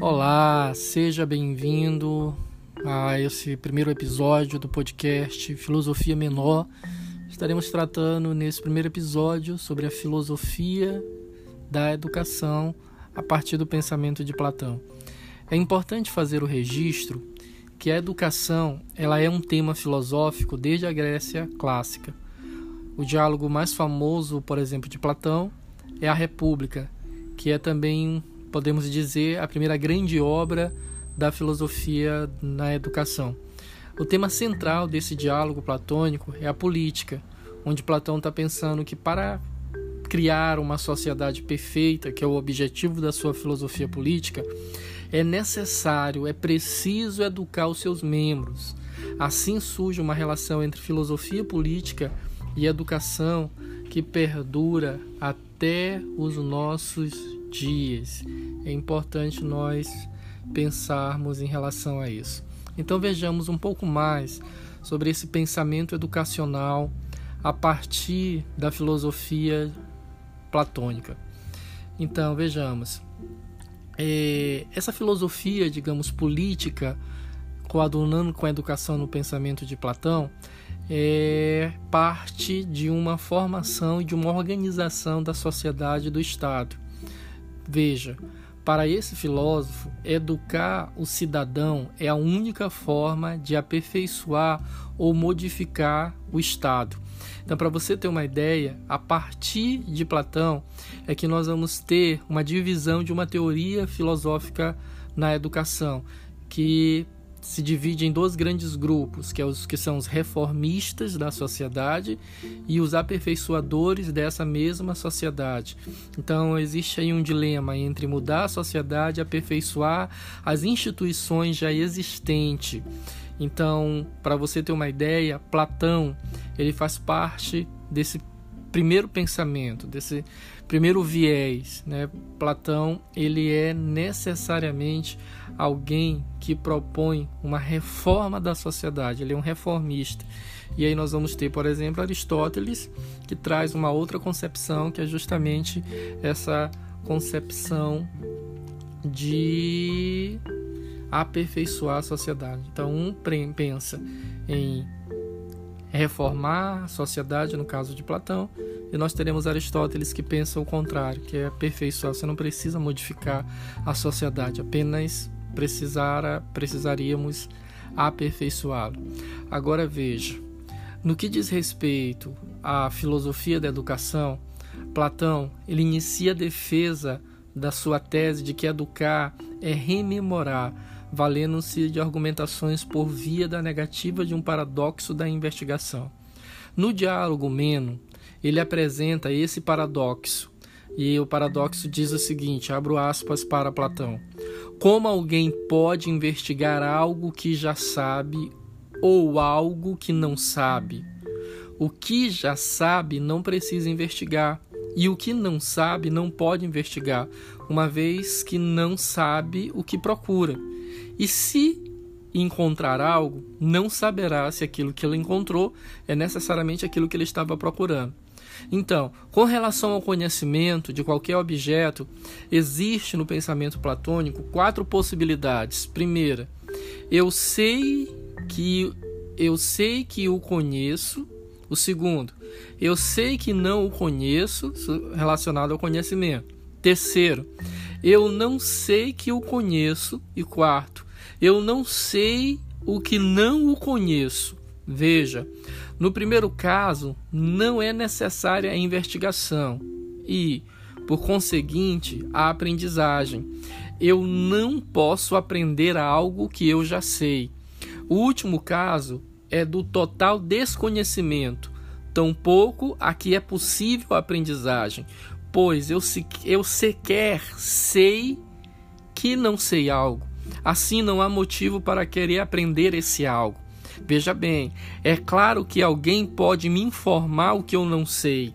Olá, seja bem-vindo a esse primeiro episódio do podcast Filosofia Menor. Estaremos tratando nesse primeiro episódio sobre a filosofia da educação a partir do pensamento de Platão. É importante fazer o registro que a educação ela é um tema filosófico desde a Grécia clássica. O diálogo mais famoso, por exemplo, de Platão é a República, que é também, podemos dizer, a primeira grande obra da filosofia na educação. O tema central desse diálogo platônico é a política, onde Platão está pensando que para criar uma sociedade perfeita, que é o objetivo da sua filosofia política, é necessário, é preciso educar os seus membros. Assim surge uma relação entre filosofia política e educação que perdura até os nossos dias. É importante nós pensarmos em relação a isso. Então vejamos um pouco mais sobre esse pensamento educacional a partir da filosofia platônica. Então vejamos, é, essa filosofia, digamos, política, coadunando com a educação no pensamento de Platão, é parte de uma formação e de uma organização da sociedade do Estado. Veja, para esse filósofo, educar o cidadão é a única forma de aperfeiçoar ou modificar o Estado. Então, para você ter uma ideia, a partir de Platão é que nós vamos ter uma divisão de uma teoria filosófica na educação, que se divide em dois grandes grupos, que, é os, que são os reformistas da sociedade e os aperfeiçoadores dessa mesma sociedade. Então existe aí um dilema entre mudar a sociedade e aperfeiçoar as instituições já existentes. Então, para você ter uma ideia, Platão ele faz parte desse primeiro pensamento, desse primeiro viés, né? Platão, ele é necessariamente alguém que propõe uma reforma da sociedade, ele é um reformista. E aí nós vamos ter, por exemplo, Aristóteles, que traz uma outra concepção, que é justamente essa concepção de aperfeiçoar a sociedade. Então, um pensa em reformar a sociedade, no caso de Platão, e nós teremos Aristóteles que pensa o contrário, que é aperfeiçoar. Você não precisa modificar a sociedade, apenas precisar, precisaríamos aperfeiçoá-lo. Agora veja, no que diz respeito à filosofia da educação, Platão ele inicia a defesa da sua tese de que educar é rememorar, valendo-se de argumentações por via da negativa de um paradoxo da investigação. No diálogo Meno, ele apresenta esse paradoxo, e o paradoxo diz o seguinte: abro aspas para Platão. Como alguém pode investigar algo que já sabe ou algo que não sabe? O que já sabe não precisa investigar, e o que não sabe não pode investigar, uma vez que não sabe o que procura. E se encontrar algo, não saberá se aquilo que ele encontrou é necessariamente aquilo que ele estava procurando. Então, com relação ao conhecimento de qualquer objeto, existe no pensamento platônico quatro possibilidades. Primeira, eu sei que eu sei que o conheço. O segundo, eu sei que não o conheço, relacionado ao conhecimento. Terceiro, eu não sei que o conheço. E quarto, eu não sei o que não o conheço. Veja, no primeiro caso, não é necessária a investigação e, por conseguinte, a aprendizagem. Eu não posso aprender algo que eu já sei. O último caso é do total desconhecimento. Tampouco aqui é possível a aprendizagem, pois eu, se, eu sequer sei que não sei algo. Assim não há motivo para querer aprender esse algo. Veja bem, é claro que alguém pode me informar o que eu não sei.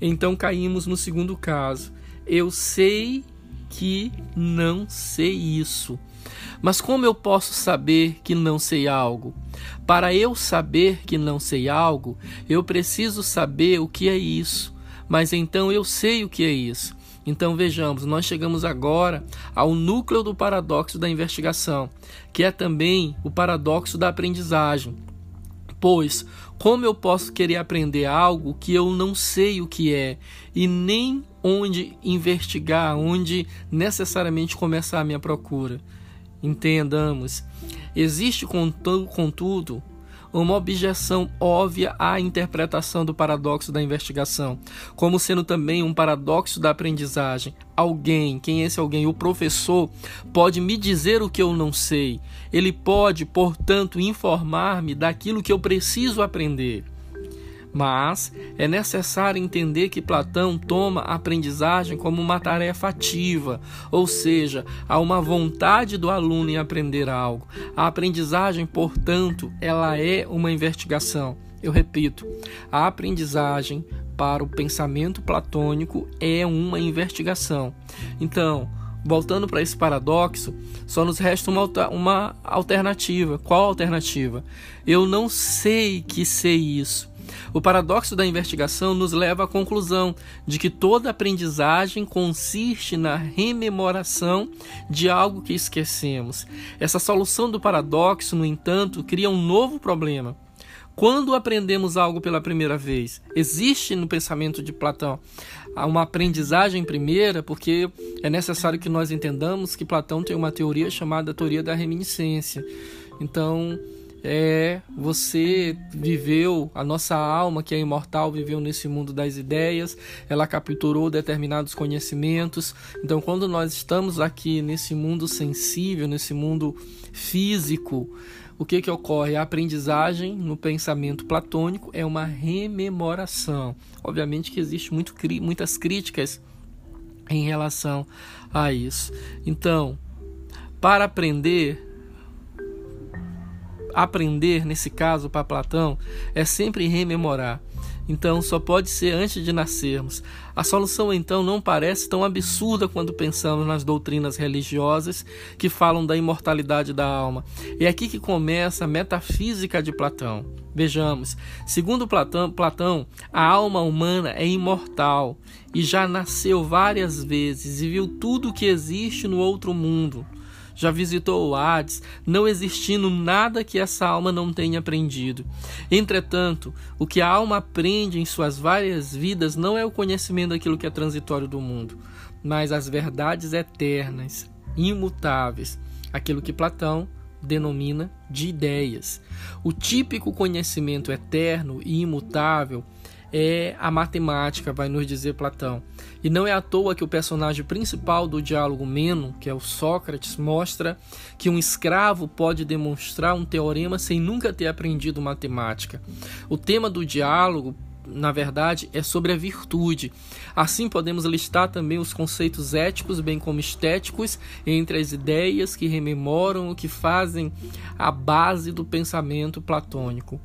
Então caímos no segundo caso. Eu sei que não sei isso. Mas como eu posso saber que não sei algo? Para eu saber que não sei algo, eu preciso saber o que é isso. Mas então eu sei o que é isso. Então vejamos, nós chegamos agora ao núcleo do paradoxo da investigação, que é também o paradoxo da aprendizagem. Pois, como eu posso querer aprender algo que eu não sei o que é e nem onde investigar, onde necessariamente começar a minha procura? Entendamos. Existe, contudo, uma objeção óbvia à interpretação do paradoxo da investigação, como sendo também um paradoxo da aprendizagem. Alguém, quem é esse alguém? O professor pode me dizer o que eu não sei. Ele pode, portanto, informar-me daquilo que eu preciso aprender. Mas é necessário entender que Platão toma a aprendizagem como uma tarefa ativa, ou seja, há uma vontade do aluno em aprender algo. A aprendizagem, portanto, ela é uma investigação. Eu repito, a aprendizagem para o pensamento platônico é uma investigação. Então, voltando para esse paradoxo, só nos resta uma, uma alternativa. Qual alternativa? Eu não sei que sei isso. O paradoxo da investigação nos leva à conclusão de que toda aprendizagem consiste na rememoração de algo que esquecemos. Essa solução do paradoxo, no entanto, cria um novo problema. Quando aprendemos algo pela primeira vez, existe no pensamento de Platão uma aprendizagem primeira, porque é necessário que nós entendamos que Platão tem uma teoria chamada teoria da reminiscência. Então, é você viveu, a nossa alma que é imortal viveu nesse mundo das ideias, ela capturou determinados conhecimentos. Então, quando nós estamos aqui nesse mundo sensível, nesse mundo físico, o que que ocorre? A aprendizagem no pensamento platônico é uma rememoração. Obviamente que existe muito, muitas críticas em relação a isso. Então, para aprender aprender, nesse caso para Platão, é sempre rememorar. Então só pode ser antes de nascermos. A solução então não parece tão absurda quando pensamos nas doutrinas religiosas que falam da imortalidade da alma. É aqui que começa a metafísica de Platão. Vejamos, segundo Platão, Platão, a alma humana é imortal e já nasceu várias vezes e viu tudo o que existe no outro mundo já visitou o Hades, não existindo nada que essa alma não tenha aprendido. Entretanto, o que a alma aprende em suas várias vidas não é o conhecimento daquilo que é transitório do mundo, mas as verdades eternas, imutáveis, aquilo que Platão denomina de ideias. O típico conhecimento eterno e imutável é a matemática, vai nos dizer Platão. E não é à toa que o personagem principal do diálogo Meno, que é o Sócrates, mostra que um escravo pode demonstrar um teorema sem nunca ter aprendido matemática. O tema do diálogo na verdade, é sobre a virtude. Assim, podemos listar também os conceitos éticos, bem como estéticos, entre as ideias que rememoram o que fazem a base do pensamento platônico.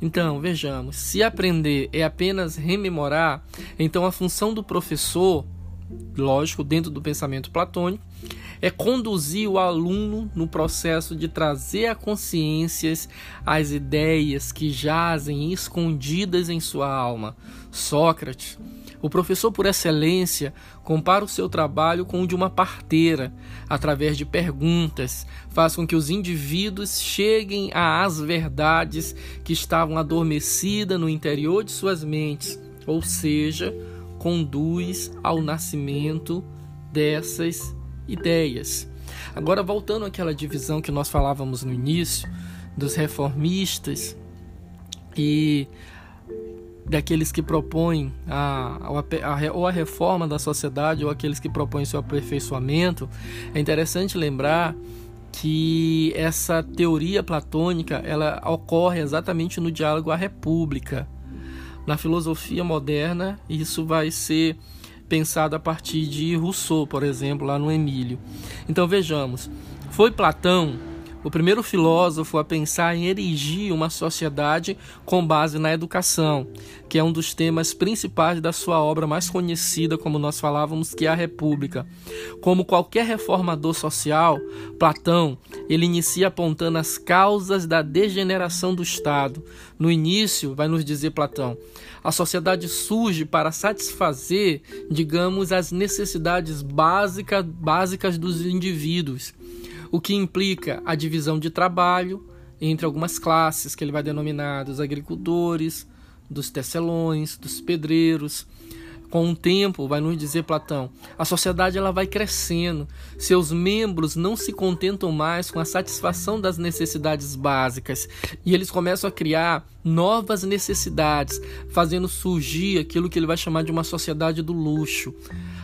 Então, vejamos: se aprender é apenas rememorar, então a função do professor, lógico, dentro do pensamento platônico, é conduzir o aluno no processo de trazer a consciências as ideias que jazem escondidas em sua alma. Sócrates, o professor por excelência, compara o seu trabalho com o de uma parteira, através de perguntas, faz com que os indivíduos cheguem às verdades que estavam adormecidas no interior de suas mentes, ou seja, conduz ao nascimento dessas ideias. Agora, voltando àquela divisão que nós falávamos no início, dos reformistas e daqueles que propõem a, a, a, ou a reforma da sociedade ou aqueles que propõem seu aperfeiçoamento, é interessante lembrar que essa teoria platônica ela ocorre exatamente no diálogo à república. Na filosofia moderna, isso vai ser pensado a partir de Rousseau, por exemplo, lá no Emílio. Então vejamos, foi Platão o primeiro filósofo a pensar em erigir uma sociedade com base na educação, que é um dos temas principais da sua obra mais conhecida, como nós falávamos, que é a República. Como qualquer reformador social, Platão, ele inicia apontando as causas da degeneração do Estado. No início, vai nos dizer Platão, a sociedade surge para satisfazer, digamos, as necessidades básica, básicas dos indivíduos, o que implica a divisão de trabalho entre algumas classes que ele vai denominar dos agricultores, dos tecelões, dos pedreiros, com o tempo, vai nos dizer Platão, a sociedade ela vai crescendo. Seus membros não se contentam mais com a satisfação das necessidades básicas e eles começam a criar novas necessidades, fazendo surgir aquilo que ele vai chamar de uma sociedade do luxo.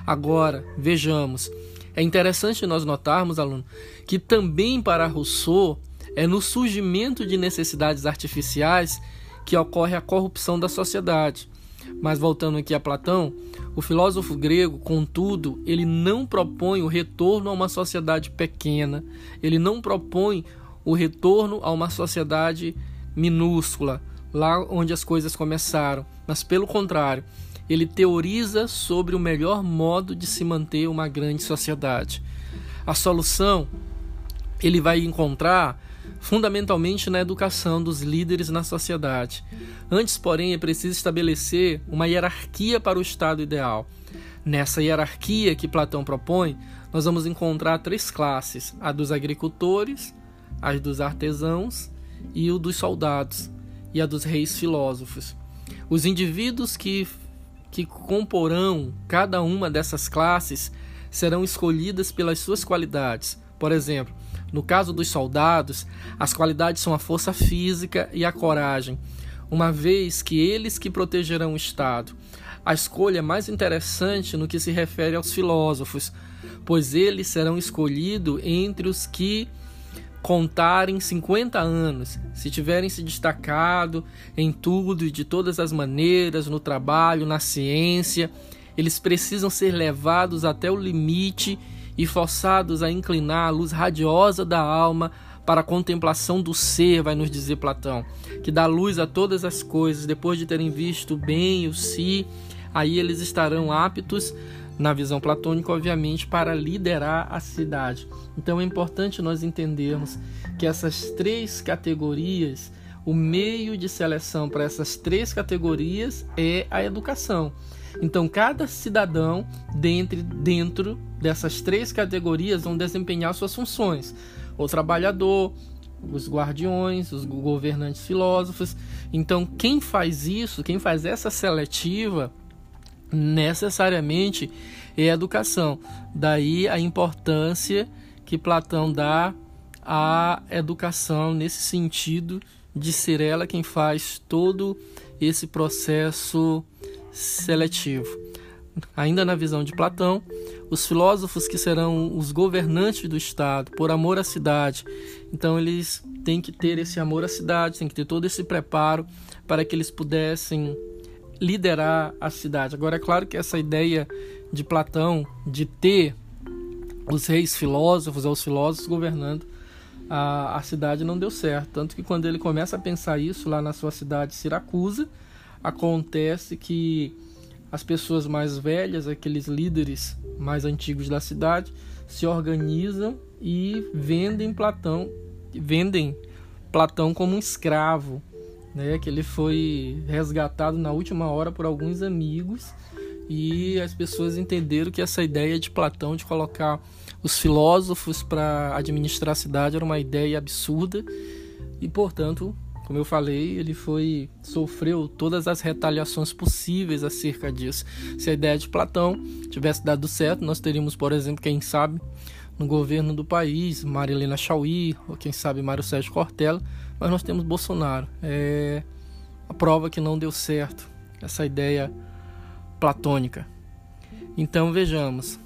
Agora, vejamos, é interessante nós notarmos, aluno, que também para Rousseau é no surgimento de necessidades artificiais que ocorre a corrupção da sociedade. Mas voltando aqui a Platão, o filósofo grego, contudo, ele não propõe o retorno a uma sociedade pequena, ele não propõe o retorno a uma sociedade minúscula, lá onde as coisas começaram, mas pelo contrário, ele teoriza sobre o melhor modo de se manter uma grande sociedade. A solução ele vai encontrar fundamentalmente na educação dos líderes na sociedade. Antes, porém, é preciso estabelecer uma hierarquia para o estado ideal. Nessa hierarquia que Platão propõe, nós vamos encontrar três classes: a dos agricultores, a dos artesãos e o dos soldados, e a dos reis filósofos. Os indivíduos que, que comporão cada uma dessas classes serão escolhidas pelas suas qualidades. Por exemplo, no caso dos soldados, as qualidades são a força física e a coragem, uma vez que eles que protegerão o Estado. A escolha é mais interessante no que se refere aos filósofos, pois eles serão escolhidos entre os que contarem 50 anos, se tiverem se destacado em tudo e de todas as maneiras, no trabalho, na ciência, eles precisam ser levados até o limite e forçados a inclinar a luz radiosa da alma para a contemplação do ser, vai nos dizer Platão, que dá luz a todas as coisas, depois de terem visto o bem e o si, aí eles estarão aptos, na visão platônica, obviamente, para liderar a cidade. Então é importante nós entendermos que essas três categorias, o meio de seleção para essas três categorias é a educação. Então, cada cidadão dentro, dentro dessas três categorias vão desempenhar suas funções: o trabalhador, os guardiões, os governantes filósofos. Então, quem faz isso, quem faz essa seletiva, necessariamente é a educação. Daí a importância que Platão dá à educação nesse sentido de ser ela quem faz todo esse processo seletivo. Ainda na visão de Platão, os filósofos que serão os governantes do Estado, por amor à cidade, então eles têm que ter esse amor à cidade, têm que ter todo esse preparo para que eles pudessem liderar a cidade. Agora, é claro que essa ideia de Platão de ter os reis filósofos, os filósofos governando a, a cidade não deu certo. Tanto que quando ele começa a pensar isso lá na sua cidade Siracusa, acontece que as pessoas mais velhas, aqueles líderes mais antigos da cidade, se organizam e vendem Platão, vendem Platão como um escravo, né? Que ele foi resgatado na última hora por alguns amigos e as pessoas entenderam que essa ideia de Platão de colocar os filósofos para administrar a cidade era uma ideia absurda e, portanto, como eu falei, ele foi sofreu todas as retaliações possíveis acerca disso. Se a ideia de Platão tivesse dado certo, nós teríamos, por exemplo, quem sabe, no governo do país, Marilena Chauí, ou quem sabe Mário Sérgio Cortella, mas nós temos Bolsonaro. É a prova que não deu certo essa ideia platônica. Então vejamos,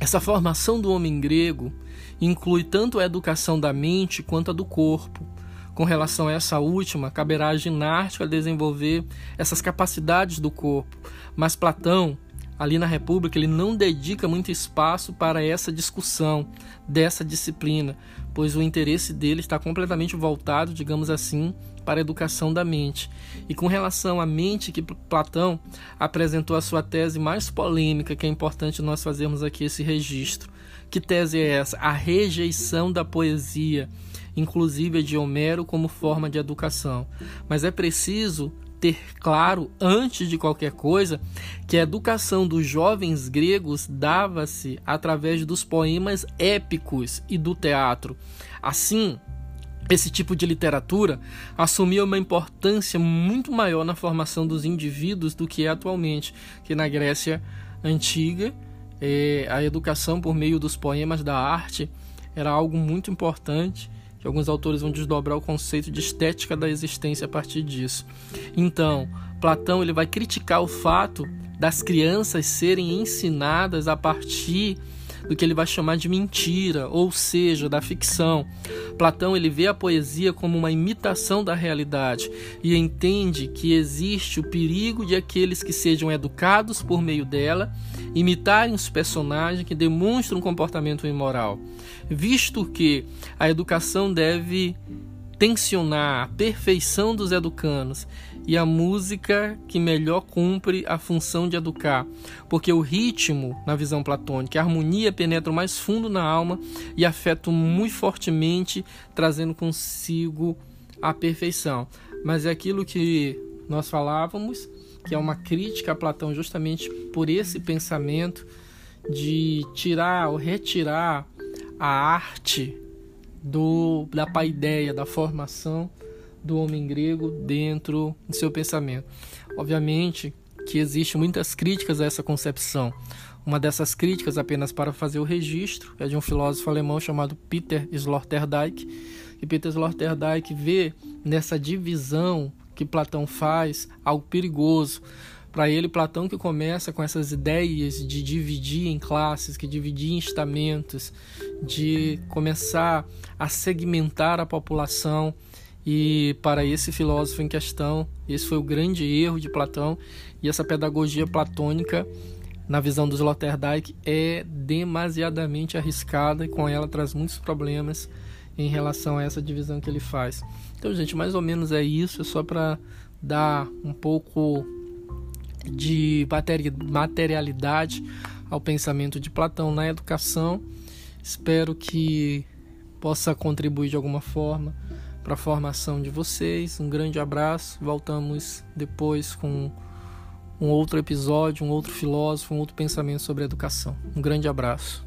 essa formação do homem grego inclui tanto a educação da mente quanto a do corpo. Com relação a essa última, caberá à ginástica desenvolver essas capacidades do corpo. Mas Platão, ali na República, ele não dedica muito espaço para essa discussão dessa disciplina, pois o interesse dele está completamente voltado, digamos assim, para a educação da mente. E com relação à mente que Platão apresentou a sua tese mais polêmica, que é importante nós fazermos aqui esse registro. Que tese é essa? A rejeição da poesia, inclusive a de Homero, como forma de educação. Mas é preciso ter claro, antes de qualquer coisa, que a educação dos jovens gregos dava-se através dos poemas épicos e do teatro. Assim, esse tipo de literatura assumia uma importância muito maior na formação dos indivíduos do que é atualmente, que na Grécia antiga é, a educação por meio dos poemas da arte era algo muito importante que alguns autores vão desdobrar o conceito de estética da existência a partir disso. Então, Platão ele vai criticar o fato das crianças serem ensinadas a partir do que ele vai chamar de mentira, ou seja, da ficção. Platão ele vê a poesia como uma imitação da realidade e entende que existe o perigo de aqueles que sejam educados por meio dela imitarem os personagens que demonstram um comportamento imoral, visto que a educação deve tensionar a perfeição dos educandos e a música que melhor cumpre a função de educar, porque o ritmo, na visão platônica, a harmonia penetra mais fundo na alma e afeta muito fortemente, trazendo consigo a perfeição. Mas é aquilo que nós falávamos, que é uma crítica a Platão justamente por esse pensamento de tirar ou retirar a arte do da paideia, da formação do homem grego dentro do seu pensamento. Obviamente que existem muitas críticas a essa concepção. Uma dessas críticas, apenas para fazer o registro, é de um filósofo alemão chamado Peter Sloterdijk. E Peter Sloterdijk vê nessa divisão que Platão faz algo perigoso. Para ele, Platão que começa com essas ideias de dividir em classes, que dividir em estamentos, de começar a segmentar a população e para esse filósofo em questão, esse foi o grande erro de Platão e essa pedagogia platônica, na visão dos Sloterdijk, é demasiadamente arriscada e com ela traz muitos problemas em relação a essa divisão que ele faz. Então, gente, mais ou menos é isso, é só para dar um pouco de materialidade ao pensamento de Platão na educação. Espero que possa contribuir de alguma forma para a formação de vocês. Um grande abraço. Voltamos depois com um outro episódio, um outro filósofo, um outro pensamento sobre educação. Um grande abraço.